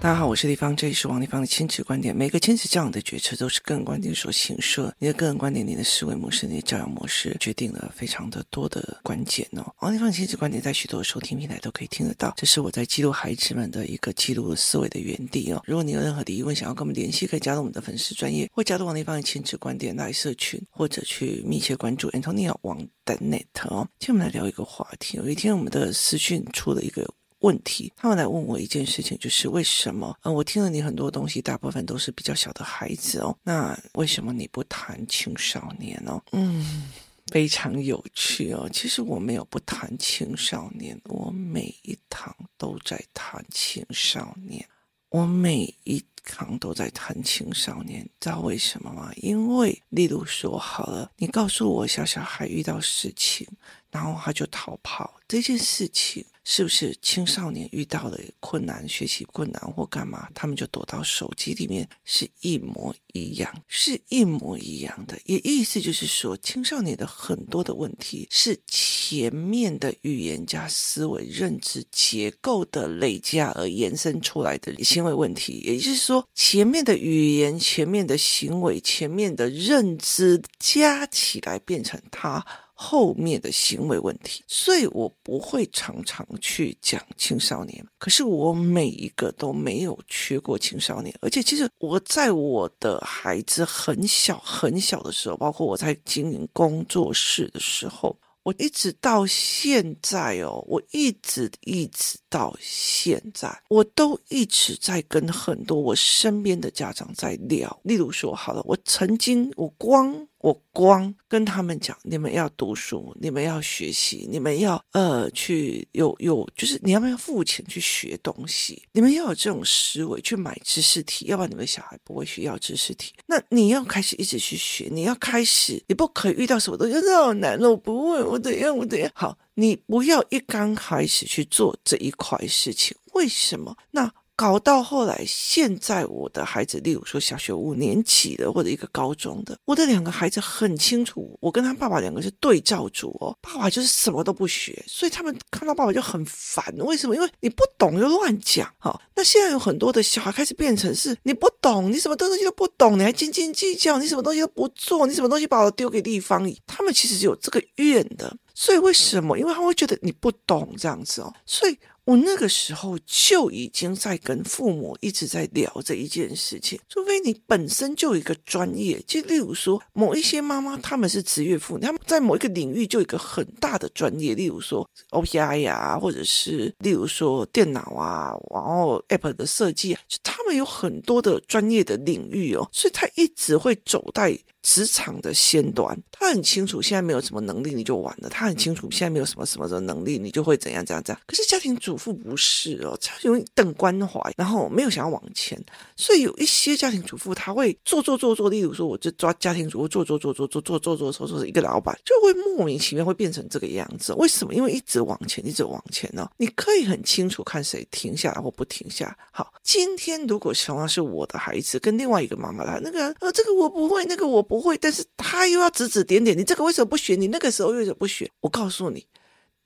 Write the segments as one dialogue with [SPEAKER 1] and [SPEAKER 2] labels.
[SPEAKER 1] 大家好，我是丽芳，这里是王立芳的亲子观点。每个亲子教养的决策都是个人观点所形设，你的个人观点、你的思维模式、你的教养模式，决定了非常的多的关键哦。王立芳的亲子观点在许多的收听平台都可以听得到，这是我在记录孩子们的一个记录思维的园地哦。如果你有任何的疑问，想要跟我们联系，可以加入我们的粉丝专业，或加入王立芳的亲子观点来社群，或者去密切关注 Antonia 王的 Net 哦。今天我们来聊一个话题，有一天我们的私讯出了一个。问题，他们来问我一件事情，就是为什么？嗯，我听了你很多东西，大部分都是比较小的孩子哦。那为什么你不谈青少年呢？嗯，非常有趣哦。其实我没有不谈青少年，我每一堂都在谈青少年，我每一堂都在谈青少年。知道为什么吗？因为，例如说，好了，你告诉我小小孩遇到事情，然后他就逃跑这件事情。是不是青少年遇到了困难、学习困难或干嘛，他们就躲到手机里面，是一模一样，是一模一样的。也意思就是说，青少年的很多的问题是前面的语言加思维认知结构的累加而延伸出来的行为问题。也就是说，前面的语言、前面的行为、前面的认知加起来变成他。后面的行为问题，所以我不会常常去讲青少年。可是我每一个都没有缺过青少年，而且其实我在我的孩子很小很小的时候，包括我在经营工作室的时候。我一直到现在哦，我一直一直到现在，我都一直在跟很多我身边的家长在聊。例如说，好了，我曾经我光我光跟他们讲，你们要读书，你们要学习，你们要呃去有有，就是你要不要付钱去学东西？你们要有这种思维去买知识体，要不然你们小孩不会需要知识体。那你要开始一直去学，你要开始，你不可以遇到什么东西，这好难了，我不会，我。怎样？我怎样？好，你不要一刚开始去做这一块事情。为什么？那搞到后来，现在我的孩子，例如说小学五年级的，或者一个高中的，我的两个孩子很清楚，我跟他爸爸两个是对照组哦。爸爸就是什么都不学，所以他们看到爸爸就很烦。为什么？因为你不懂就乱讲。好，那现在有很多的小孩开始变成是，你不懂，你什么东西都不懂，你还斤斤计较，你什么东西都不做，你什么东西把我丢给地方，他们其实是有这个怨的。所以为什么？因为他会觉得你不懂这样子哦。所以。我那个时候就已经在跟父母一直在聊这一件事情，除非你本身就有一个专业，就例如说某一些妈妈他们是职业妇女，他们在某一个领域就有一个很大的专业，例如说 OPI 呀，或者是例如说电脑啊，然后 App 的设计，就他们有很多的专业的领域哦，所以他一直会走在职场的先端，他很清楚现在没有什么能力你就完了，他很清楚现在没有什么什么的能力你就会怎样怎样怎样。可是家庭主妇不是哦，他容易等关怀，然后没有想要往前，所以有一些家庭主妇他会做做做做，例如说我就抓家庭主妇做做做做做做做做做做一个老板就会莫名其妙会变成这个样子。为什么？因为一直往前，一直往前呢？你可以很清楚看谁停下来或不停下。好，今天如果同样是我的孩子跟另外一个妈妈来，那个呃这个我不会，那个我。不会，但是他又要指指点点，你这个为什么不学？你那个时候为什么不学？我告诉你，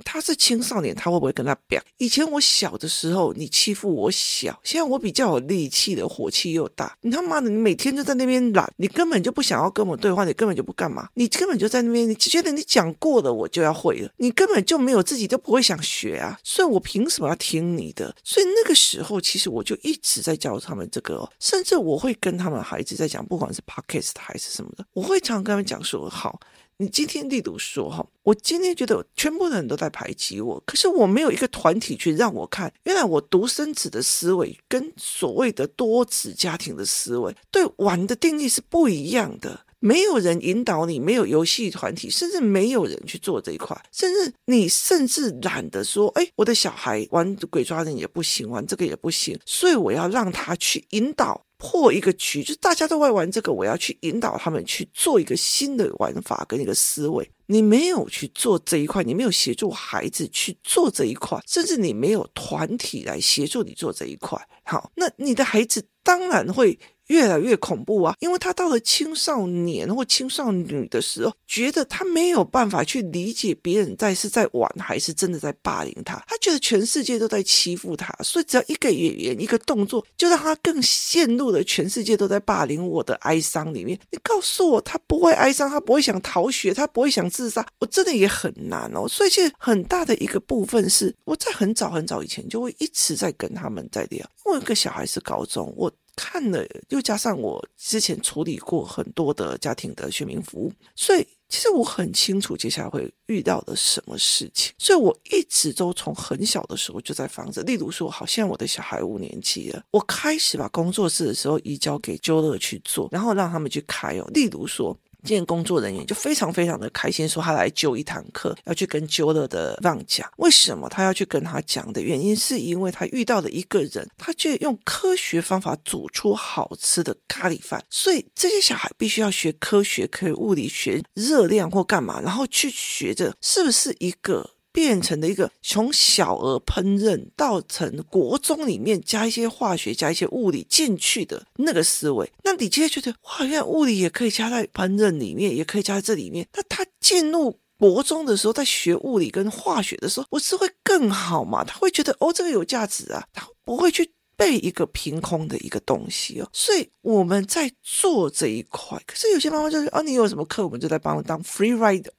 [SPEAKER 1] 他是青少年，他会不会跟他表？以前我小的时候，你欺负我小，现在我比较有力气的，火气又大。你他妈的，你每天就在那边懒，你根本就不想要跟我对话，你根本就不干嘛，你根本就在那边，你觉得你讲过了，我就要会了，你根本就没有自己都不会想学啊，所以我凭什么要听你的？所以那个时候，其实我就一直在教他们这个，甚至我会跟他们孩子在讲，不管是 podcast 还是什么的，我会常跟他们讲说，好。你今天例如说哈，我今天觉得全部的人都在排挤我，可是我没有一个团体去让我看，原来我独生子的思维跟所谓的多子家庭的思维对玩的定义是不一样的。没有人引导你，没有游戏团体，甚至没有人去做这一块，甚至你甚至懒得说，哎，我的小孩玩鬼抓人也不行，玩这个也不行，所以我要让他去引导。破一个局，就大家都在玩这个，我要去引导他们去做一个新的玩法跟一个思维。你没有去做这一块，你没有协助孩子去做这一块，甚至你没有团体来协助你做这一块。好，那你的孩子当然会越来越恐怖啊，因为他到了青少年或青少女的时候，觉得他没有办法去理解别人在是在玩还是真的在霸凌他，他觉得全世界都在欺负他，所以只要一个语言一个动作，就让他更陷入了全世界都在霸凌我的哀伤里面。你告诉我，他不会哀伤，他不会想逃学，他不会想自杀，我真的也很难哦。所以其实很大的一个部分是我在很早很早以前就会一直在跟他们在聊。我有个小孩是高中，我看了，又加上我之前处理过很多的家庭的选民服务，所以其实我很清楚接下来会遇到的什么事情。所以我一直都从很小的时候就在防着。例如说，好像我的小孩五年级了，我开始把工作室的时候移交给周乐去做，然后让他们去开哦。例如说。今天工作人员就非常非常的开心，说他来揪一堂课，要去跟揪乐的让讲。为什么他要去跟他讲的原因，是因为他遇到了一个人，他就用科学方法煮出好吃的咖喱饭。所以这些小孩必须要学科学，可以物理学热量或干嘛，然后去学着是不是一个。变成了一个从小儿烹饪到成国中里面加一些化学、加一些物理进去的那个思维，那你就会觉得哇，原来物理也可以加在烹饪里面，也可以加在这里面。那他进入国中的时候，在学物理跟化学的时候，不是会更好嘛？他会觉得哦，这个有价值啊，他不会去背一个凭空的一个东西哦。所以我们在做这一块，可是有些妈妈就是哦，你有什么课，我们就在帮我当 free rider。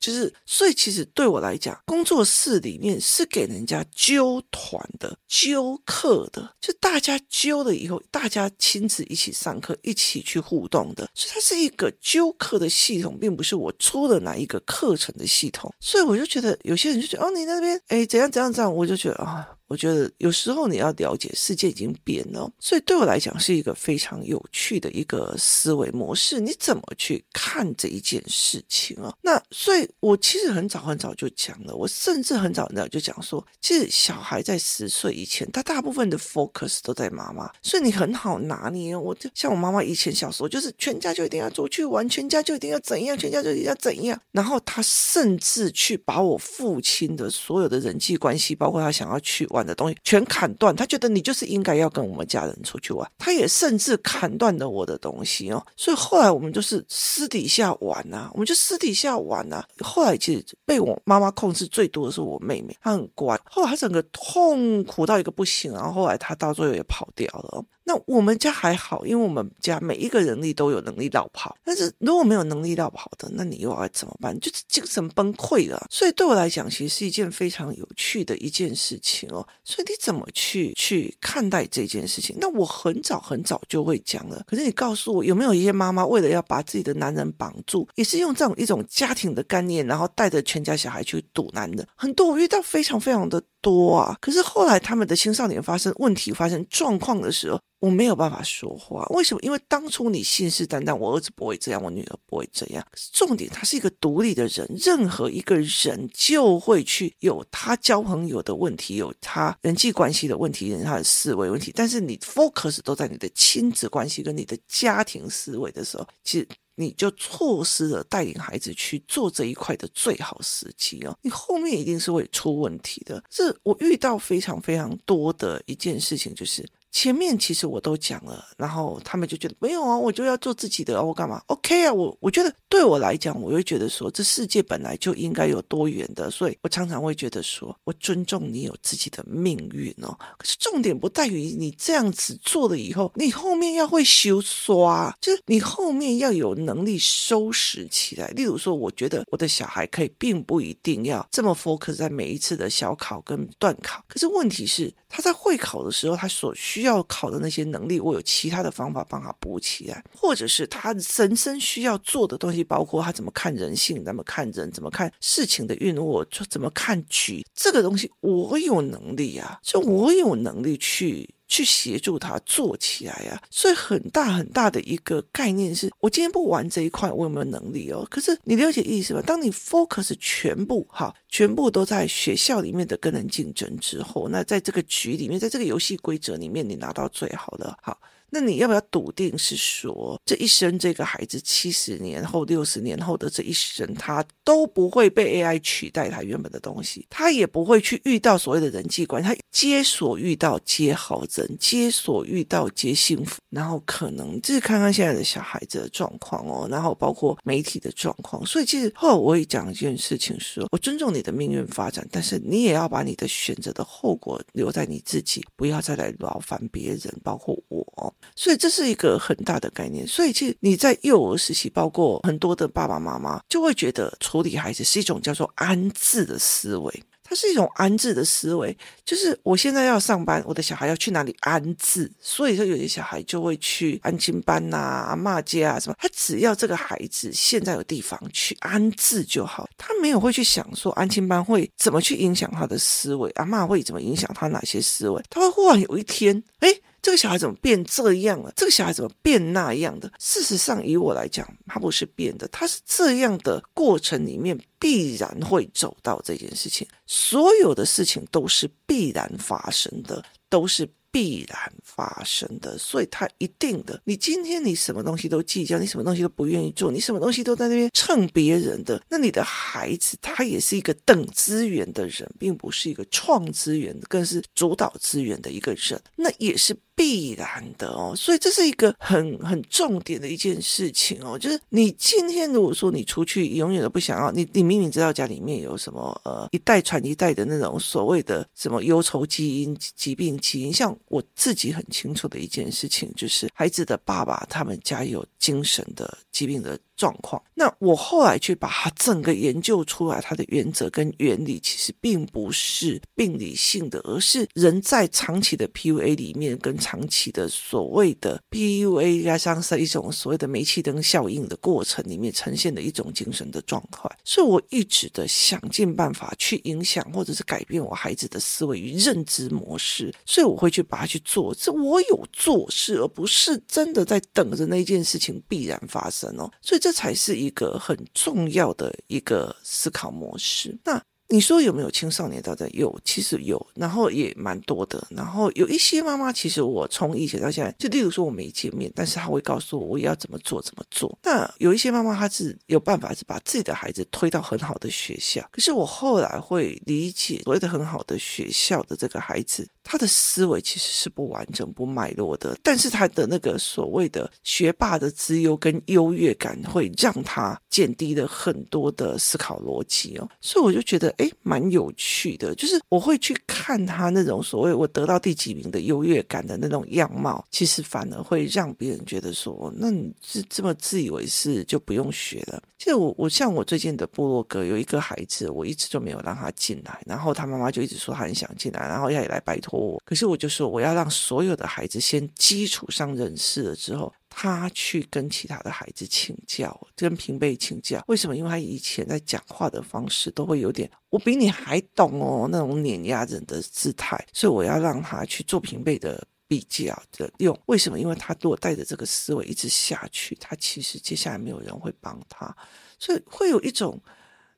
[SPEAKER 1] 就是，所以其实对我来讲，工作室里面是给人家揪团的、揪课的，就大家揪了以后，大家亲自一起上课、一起去互动的，所以它是一个揪课的系统，并不是我出了哪一个课程的系统。所以我就觉得有些人就觉得，哦，你那边哎怎样怎样怎样，我就觉得啊。我觉得有时候你要了解世界已经变了，所以对我来讲是一个非常有趣的一个思维模式。你怎么去看这一件事情啊？那所以，我其实很早很早就讲了，我甚至很早很早就讲说，其实小孩在十岁以前，他大部分的 focus 都在妈妈，所以你很好拿捏。我就像我妈妈以前小时候，就是全家就一定要出去玩，全家就一定要怎样，全家就一定要怎样。然后他甚至去把我父亲的所有的人际关系，包括他想要去玩。的东西全砍断，他觉得你就是应该要跟我们家人出去玩，他也甚至砍断了我的东西哦，所以后来我们就是私底下玩啊，我们就私底下玩啊。后来其实被我妈妈控制最多的是我妹妹，她很乖，后来她整个痛苦到一个不行，然后后来她到最后也跑掉了。那我们家还好，因为我们家每一个人力都有能力绕跑。但是如果没有能力绕跑的，那你又要怎么办？就是精神崩溃了。所以对我来讲，其实是一件非常有趣的一件事情哦。所以你怎么去去看待这件事情？那我很早很早就会讲了。可是你告诉我，有没有一些妈妈为了要把自己的男人绑住，也是用这样一种家庭的概念，然后带着全家小孩去堵男人？很多我遇到非常非常的多啊。可是后来他们的青少年发生问题、发生状况的时候，我没有办法说话，为什么？因为当初你信誓旦旦，我儿子不会这样，我女儿不会这样。重点，他是一个独立的人，任何一个人就会去有他交朋友的问题，有他人际关系的问题，有他的思维问题。但是你 focus 都在你的亲子关系跟你的家庭思维的时候，其实你就错失了带领孩子去做这一块的最好时机哦。你后面一定是会出问题的。这我遇到非常非常多的一件事情，就是。前面其实我都讲了，然后他们就觉得没有啊，我就要做自己的，我干嘛？OK 啊，我我觉得对我来讲，我会觉得说，这世界本来就应该有多元的，所以我常常会觉得说，我尊重你有自己的命运哦。可是重点不在于你这样子做了以后，你后面要会修刷，就是你后面要有能力收拾起来。例如说，我觉得我的小孩可以，并不一定要这么 focus 在每一次的小考跟段考，可是问题是他在会考的时候，他所需需要考的那些能力，我有其他的方法帮他补起来，或者是他人生需要做的东西，包括他怎么看人性，怎么看人，怎么看事情的运，我就怎么看局，这个东西我有能力啊，就我有能力去。去协助他做起来呀、啊，所以很大很大的一个概念是，我今天不玩这一块，我有没有能力哦？可是你了解意思吗？当你 focus 全部哈，全部都在学校里面的跟人竞争之后，那在这个局里面，在这个游戏规则里面，你拿到最好的好。那你要不要笃定是说，这一生这个孩子七十年后、六十年后的这一生，他都不会被 AI 取代他原本的东西，他也不会去遇到所谓的人际关系，他皆所遇到皆好人，皆所遇到皆幸福。然后可能就是看看现在的小孩子的状况哦，然后包括媒体的状况。所以其实后来我也讲一件事情说，说我尊重你的命运发展，但是你也要把你的选择的后果留在你自己，不要再来劳烦别人，包括我。所以这是一个很大的概念。所以其实你在幼儿时期，包括很多的爸爸妈妈，就会觉得处理孩子是一种叫做安置的思维。它是一种安置的思维，就是我现在要上班，我的小孩要去哪里安置？所以说有些小孩就会去安亲班呐、啊、阿嬷家啊什么。他只要这个孩子现在有地方去安置就好，他没有会去想说安亲班会怎么去影响他的思维，阿嬷会怎么影响他哪些思维？他会忽然有一天，哎。这个小孩怎么变这样了？这个小孩怎么变那样的？事实上，以我来讲，他不是变的，他是这样的过程里面必然会走到这件事情。所有的事情都是必然发生的，都是。必然发生的，所以他一定的。你今天你什么东西都计较，你什么东西都不愿意做，你什么东西都在那边蹭别人的，那你的孩子他也是一个等资源的人，并不是一个创资源，更是主导资源的一个人，那也是。必然的哦，所以这是一个很很重点的一件事情哦，就是你今天如果说你出去永远都不想要，你你明明知道家里面有什么呃一代传一代的那种所谓的什么忧愁基因、疾病基因，像我自己很清楚的一件事情，就是孩子的爸爸他们家有精神的疾病的。状况，那我后来去把它整个研究出来，它的原则跟原理其实并不是病理性的，而是人在长期的 PUA 里面，跟长长期的所谓的 PUA 加上是一种所谓的煤气灯效应的过程里面呈现的一种精神的状态。所以我一直的想尽办法去影响或者是改变我孩子的思维与认知模式，所以我会去把它去做，这我有做事，而不是真的在等着那件事情必然发生哦。所以。这才是一个很重要的一个思考模式。那你说有没有青少年到在有？其实有，然后也蛮多的。然后有一些妈妈，其实我从以前到现在，就例如说我没见面，但是她会告诉我我要怎么做怎么做。那有一些妈妈，她是有办法是把自己的孩子推到很好的学校。可是我后来会理解，所谓的很好的学校的这个孩子。他的思维其实是不完整、不脉络的，但是他的那个所谓的学霸的资优跟优越感，会让他减低了很多的思考逻辑哦。所以我就觉得，诶，蛮有趣的，就是我会去看他那种所谓我得到第几名的优越感的那种样貌，其实反而会让别人觉得说，那你是这么自以为是，就不用学了。其实我我像我最近的部落格有一个孩子，我一直就没有让他进来，然后他妈妈就一直说他很想进来，然后要也来拜托。我可是我就说，我要让所有的孩子先基础上认识了之后，他去跟其他的孩子请教，跟平辈请教。为什么？因为他以前在讲话的方式都会有点“我比你还懂哦”那种碾压人的姿态，所以我要让他去做平辈的比较的用。为什么？因为他如果带着这个思维一直下去，他其实接下来没有人会帮他，所以会有一种。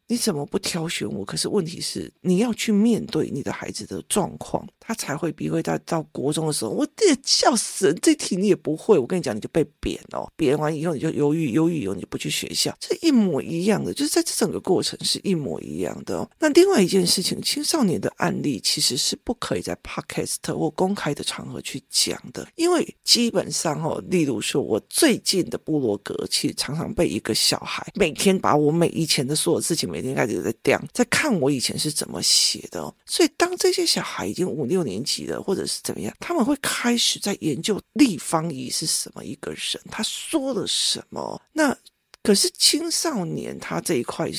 [SPEAKER 1] 你怎么不挑选我？可是问题是，你要去面对你的孩子的状况，他才会比会到到国中的时候，我爹笑死人，这题你也不会。我跟你讲，你就被贬哦，贬完以后你就忧郁，忧郁以后你不去学校，这一模一样的，就是在这整个过程是一模一样的哦。那另外一件事情，青少年的案例其实是不可以在 podcast 或公开的场合去讲的，因为基本上哦，例如说我最近的部落格，其实常常被一个小孩每天把我每以前的所有事情每天开始在讲，在看我以前是怎么写的。所以当这些小孩已经五六年级了，或者是怎么样，他们会开始在研究立方体是什么一个人，他说了什么。那可是青少年他这一块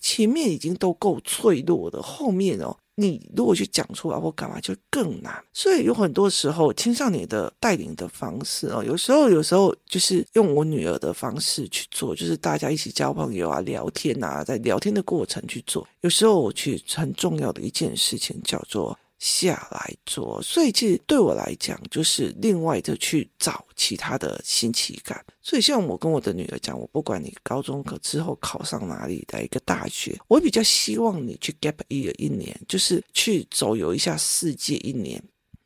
[SPEAKER 1] 前面已经都够脆弱的，后面哦。你如果去讲出来或干嘛，就更难。所以有很多时候，青少年的带领的方式哦，有时候有时候就是用我女儿的方式去做，就是大家一起交朋友啊、聊天啊，在聊天的过程去做。有时候我去很重要的一件事情叫做。下来做，所以其实对我来讲，就是另外的去找其他的新奇感。所以像我跟我的女儿讲，我不管你高中可之后考上哪里的一个大学，我比较希望你去 gap year 一年，就是去走游一下世界一年。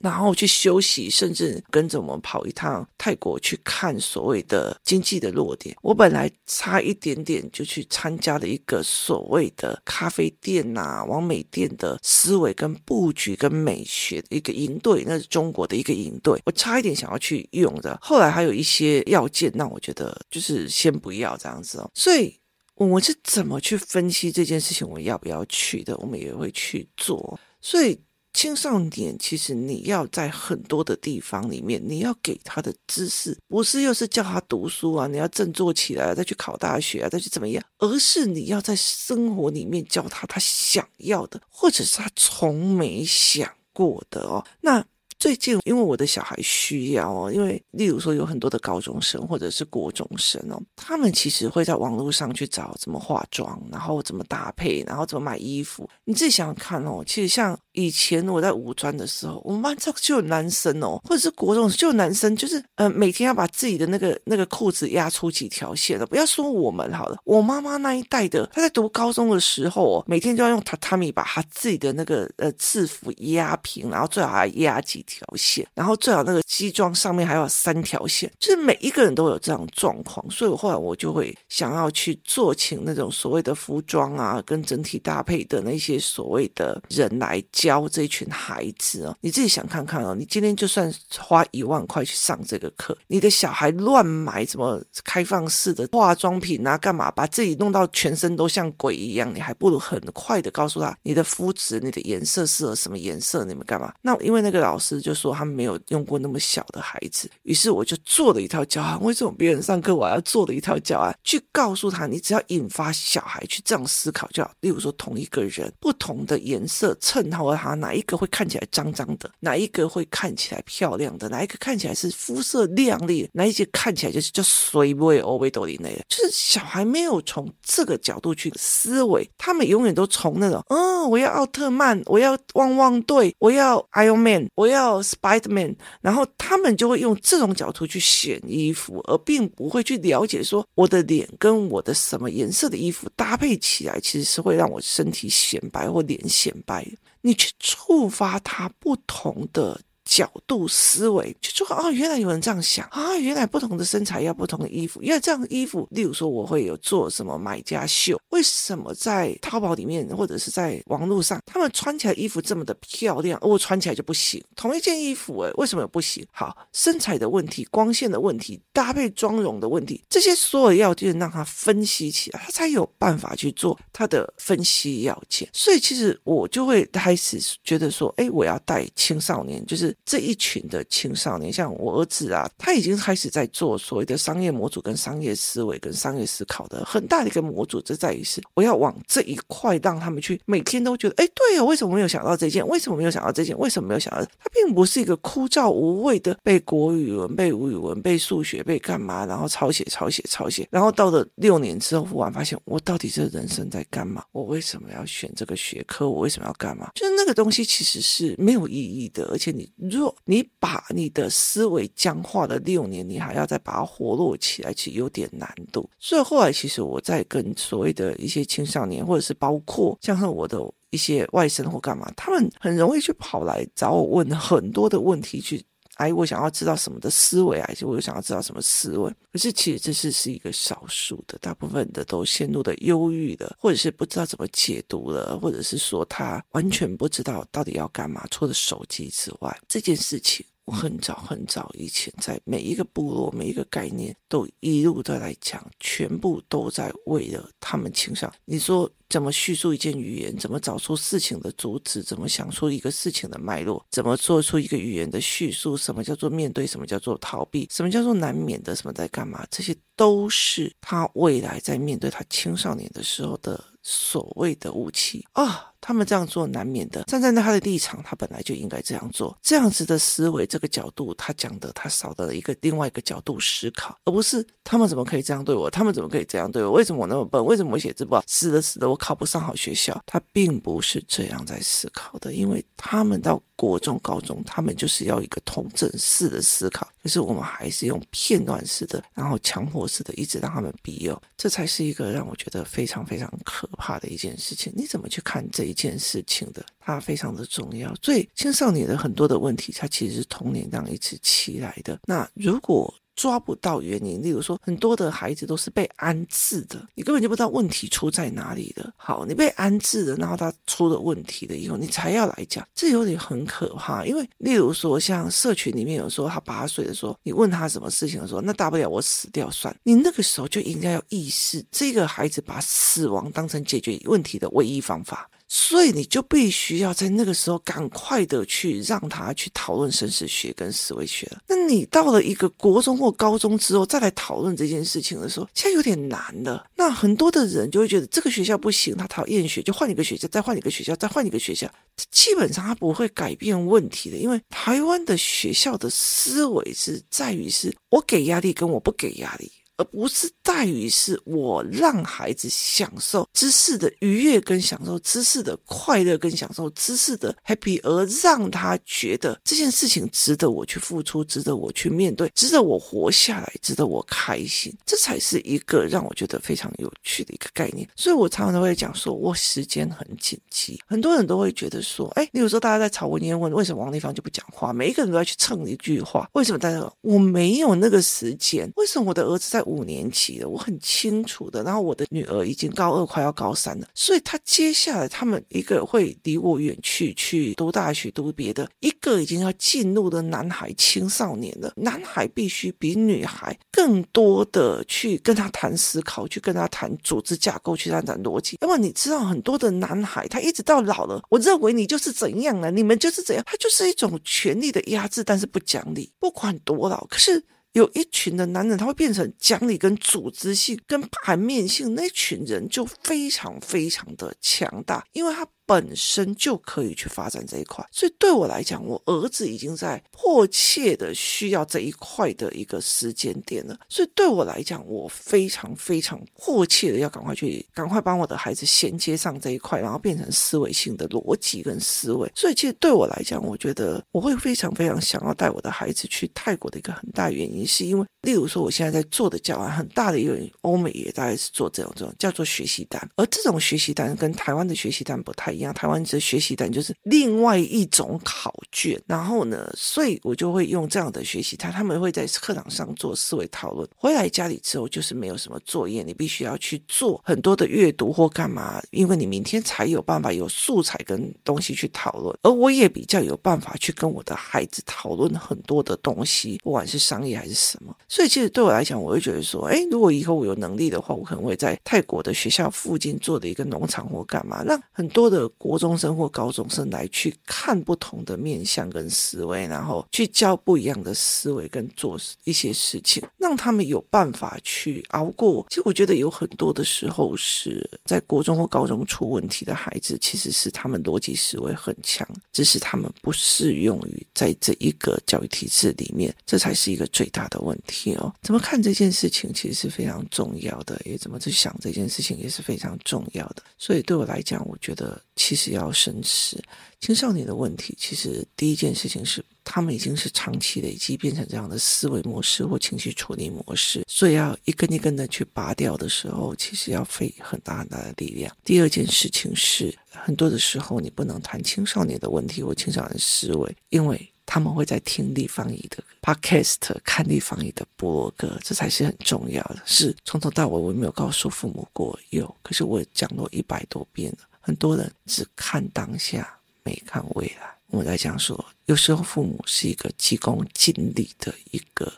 [SPEAKER 1] 然后去休息，甚至跟着我们跑一趟泰国去看所谓的经济的落点。我本来差一点点就去参加了一个所谓的咖啡店呐、啊、网美店的思维跟布局跟美学一个营队，那是中国的一个营队，我差一点想要去用的。后来还有一些要件，那我觉得就是先不要这样子哦。所以我们是怎么去分析这件事情，我要不要去的？我们也会去做。所以。青少年其实你要在很多的地方里面，你要给他的知识，不是又是叫他读书啊，你要振作起来，再去考大学啊，再去怎么样，而是你要在生活里面教他他想要的，或者是他从没想过的哦。那。最近，因为我的小孩需要哦，因为例如说有很多的高中生或者是国中生哦，他们其实会在网络上去找怎么化妆，然后怎么搭配，然后怎么买衣服。你自己想想看哦，其实像以前我在五专的时候，我们班这就有男生哦，或者是国中就有男生，就是呃每天要把自己的那个那个裤子压出几条线的。不要说我们好了，我妈妈那一代的，她在读高中的时候哦，每天就要用榻榻米把她自己的那个呃制服压平，然后最好还压几条线，然后最好那个西装上面还有三条线，就是每一个人都有这样状况，所以后来我就会想要去做请那种所谓的服装啊，跟整体搭配的那些所谓的人来教这一群孩子哦。你自己想看看哦，你今天就算花一万块去上这个课，你的小孩乱买什么开放式的化妆品啊，干嘛把自己弄到全身都像鬼一样，你还不如很快的告诉他你的肤质、你的颜色适合什么颜色，你们干嘛？那因为那个老师。就说他没有用过那么小的孩子，于是我就做了一套教案。为什么别人上课我要做的一套教案，去告诉他，你只要引发小孩去这样思考就好。例如说，同一个人，不同的颜色衬托哈，哪一个会看起来脏脏的，哪一个会看起来漂亮的，哪一个看起来是肤色亮丽，哪一些看起来就是叫水味欧维多林那个，就是小孩没有从这个角度去思维，他们永远都从那种，嗯，我要奥特曼，我要汪汪队，我要 Iron Man，我要。Spiderman，然后他们就会用这种角度去选衣服，而并不会去了解说我的脸跟我的什么颜色的衣服搭配起来，其实是会让我身体显白或脸显白。你去触发他不同的。角度思维就说哦，原来有人这样想啊，原来不同的身材要不同的衣服，因为这样的衣服，例如说我会有做什么买家秀，为什么在淘宝里面或者是在网络上，他们穿起来衣服这么的漂亮，我穿起来就不行？同一件衣服，诶，为什么不行？好，身材的问题、光线的问题、搭配妆容的问题，这些所有要件让他分析起来，他才有办法去做他的分析要件。所以其实我就会开始觉得说，诶，我要带青少年，就是。这一群的青少年，像我儿子啊，他已经开始在做所谓的商业模组、跟商业思维、跟商业思考的很大的一个模组。这在于是，我要往这一块让他们去每天都觉得，哎，对呀，为什么没有想到这件？为什么没有想到这件？为什么没有想到？它并不是一个枯燥无味的背国语文、背语文、背数学、背干嘛，然后抄写、抄写、抄写，然后到了六年之后，忽然发现我到底这人生在干嘛？我为什么要选这个学科？我为什么要干嘛？就是那个东西其实是没有意义的，而且你。若你把你的思维僵化了六年，你还要再把它活络起来，其实有点难度。所以后来，其实我在跟所谓的一些青少年，或者是包括像我的一些外甥或干嘛，他们很容易去跑来找我问很多的问题去。哎，我想要知道什么的思维，还是我想要知道什么思维？可是其实这是是一个少数的，大部分的都陷入的忧郁了，或者是不知道怎么解读了，或者是说他完全不知道到底要干嘛。除了手机之外，这件事情。我很早很早以前，在每一个部落、每一个概念，都一路的来讲，全部都在为了他们青少年。你说怎么叙述一件语言？怎么找出事情的主旨？怎么想出一个事情的脉络？怎么做出一个语言的叙述？什么叫做面对？什么叫做逃避？什么叫做难免的？什么在干嘛？这些都是他未来在面对他青少年的时候的所谓的武器啊。他们这样做难免的，站在他的立场，他本来就应该这样做。这样子的思维，这个角度，他讲的他少了一个另外一个角度思考，而不是他们怎么可以这样对我？他们怎么可以这样对我？为什么我那么笨？为什么我写字不好？死的死的，我考不上好学校。他并不是这样在思考的，因为他们到。国中、高中，他们就是要一个统整式的思考，可是我们还是用片段式的，然后强迫式的，一直让他们逼哦，这才是一个让我觉得非常非常可怕的一件事情。你怎么去看这一件事情的，它非常的重要。所以青少年的很多的问题，它其实是童年这样一直起来的。那如果抓不到原因，例如说，很多的孩子都是被安置的，你根本就不知道问题出在哪里的。好，你被安置了，然后他出了问题了以后，你才要来讲，这有点很可怕。因为例如说，像社群里面有说他八岁的时候，你问他什么事情的时候，那大不了我死掉算。你那个时候就应该要意识，这个孩子把死亡当成解决问题的唯一方法。所以你就必须要在那个时候赶快的去让他去讨论生死学跟思维学了。那你到了一个国中或高中之后再来讨论这件事情的时候，现在有点难了。那很多的人就会觉得这个学校不行，他讨厌学，就换一个学校，再换一个学校，再换一个学校。基本上他不会改变问题的，因为台湾的学校的思维是在于是我给压力跟我不给压力。而不是在于是我让孩子享受知识的愉悦，跟享受知识的快乐，跟享受知识的 happy，而让他觉得这件事情值得我去付出，值得我去面对，值得我活下来，值得我开心，这才是一个让我觉得非常有趣的一个概念。所以我常常都会讲说，我时间很紧急。很多人都会觉得说，哎，例如说大家在吵文言文，为什么王丽芳就不讲话？每一个人都要去蹭一句话，为什么大家我没有那个时间？为什么我的儿子在？五年级的，我很清楚的。然后我的女儿已经高二，快要高三了，所以她接下来他们一个会离我远去，去读大学，读别的；一个已经要进入的男孩青少年了。男孩必须比女孩更多的去跟他谈思考，去跟他谈组织架构，去谈谈逻辑。因为你知道，很多的男孩他一直到老了，我认为你就是怎样了，你们就是怎样，他就是一种权力的压制，但是不讲理，不管多老，可是。有一群的男人，他会变成讲理跟组织性跟盘面性，那群人就非常非常的强大，因为他。本身就可以去发展这一块，所以对我来讲，我儿子已经在迫切的需要这一块的一个时间点了。所以对我来讲，我非常非常迫切的要赶快去，赶快帮我的孩子衔接上这一块，然后变成思维性的逻辑跟思维。所以其实对我来讲，我觉得我会非常非常想要带我的孩子去泰国的一个很大原因，是因为例如说我现在在做的教案，很大的一个欧美也大概是做这种这种叫做学习单，而这种学习单跟台湾的学习单不太一样。台湾的学习单就是另外一种考卷，然后呢，所以我就会用这样的学习单，他们会在课堂上做思维讨论，回来家里之后就是没有什么作业，你必须要去做很多的阅读或干嘛，因为你明天才有办法有素材跟东西去讨论。而我也比较有办法去跟我的孩子讨论很多的东西，不管是商业还是什么。所以其实对我来讲，我会觉得说，哎，如果以后我有能力的话，我可能会在泰国的学校附近做的一个农场或干嘛，让很多的。国中生或高中生来去看不同的面向跟思维，然后去教不一样的思维跟做一些事情，让他们有办法去熬过。其实我觉得有很多的时候是在国中或高中出问题的孩子，其实是他们逻辑思维很强，只是他们不适用于在这一个教育体制里面，这才是一个最大的问题哦。怎么看这件事情其实是非常重要的，也怎么去想这件事情也是非常重要的。所以对我来讲，我觉得其实要深思青少年的问题。其实第一件事情是，他们已经是长期累积变成这样的思维模式或情绪处理模式，所以要一根一根的去拔掉的时候，其实要费很大很大的力量。第二件事情是，很多的时候你不能谈青少年的问题或青少年思维，因为他们会在听立方体的 podcast、看立方体的博客，这才是很重要的。是从头到尾我没有告诉父母过有，可是我讲过一百多遍了。很多人只看当下，没看未来。我在讲说，有时候父母是一个急功近利的一个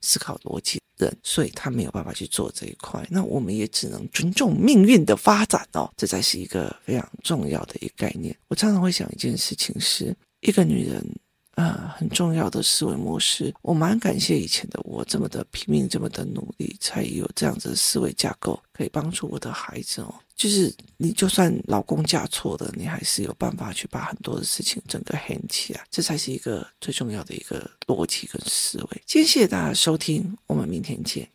[SPEAKER 1] 思考逻辑人，所以他没有办法去做这一块。那我们也只能尊重命运的发展哦，这才是一个非常重要的一个概念。我常常会想一件事情是，一个女人。啊，很重要的思维模式，我蛮感谢以前的我这么的拼命，这么的努力，才有这样子的思维架构，可以帮助我的孩子哦。就是你就算老公嫁错了，你还是有办法去把很多的事情整个 hand 起来，这才是一个最重要的一个逻辑跟思维。今天谢谢大家收听，我们明天见。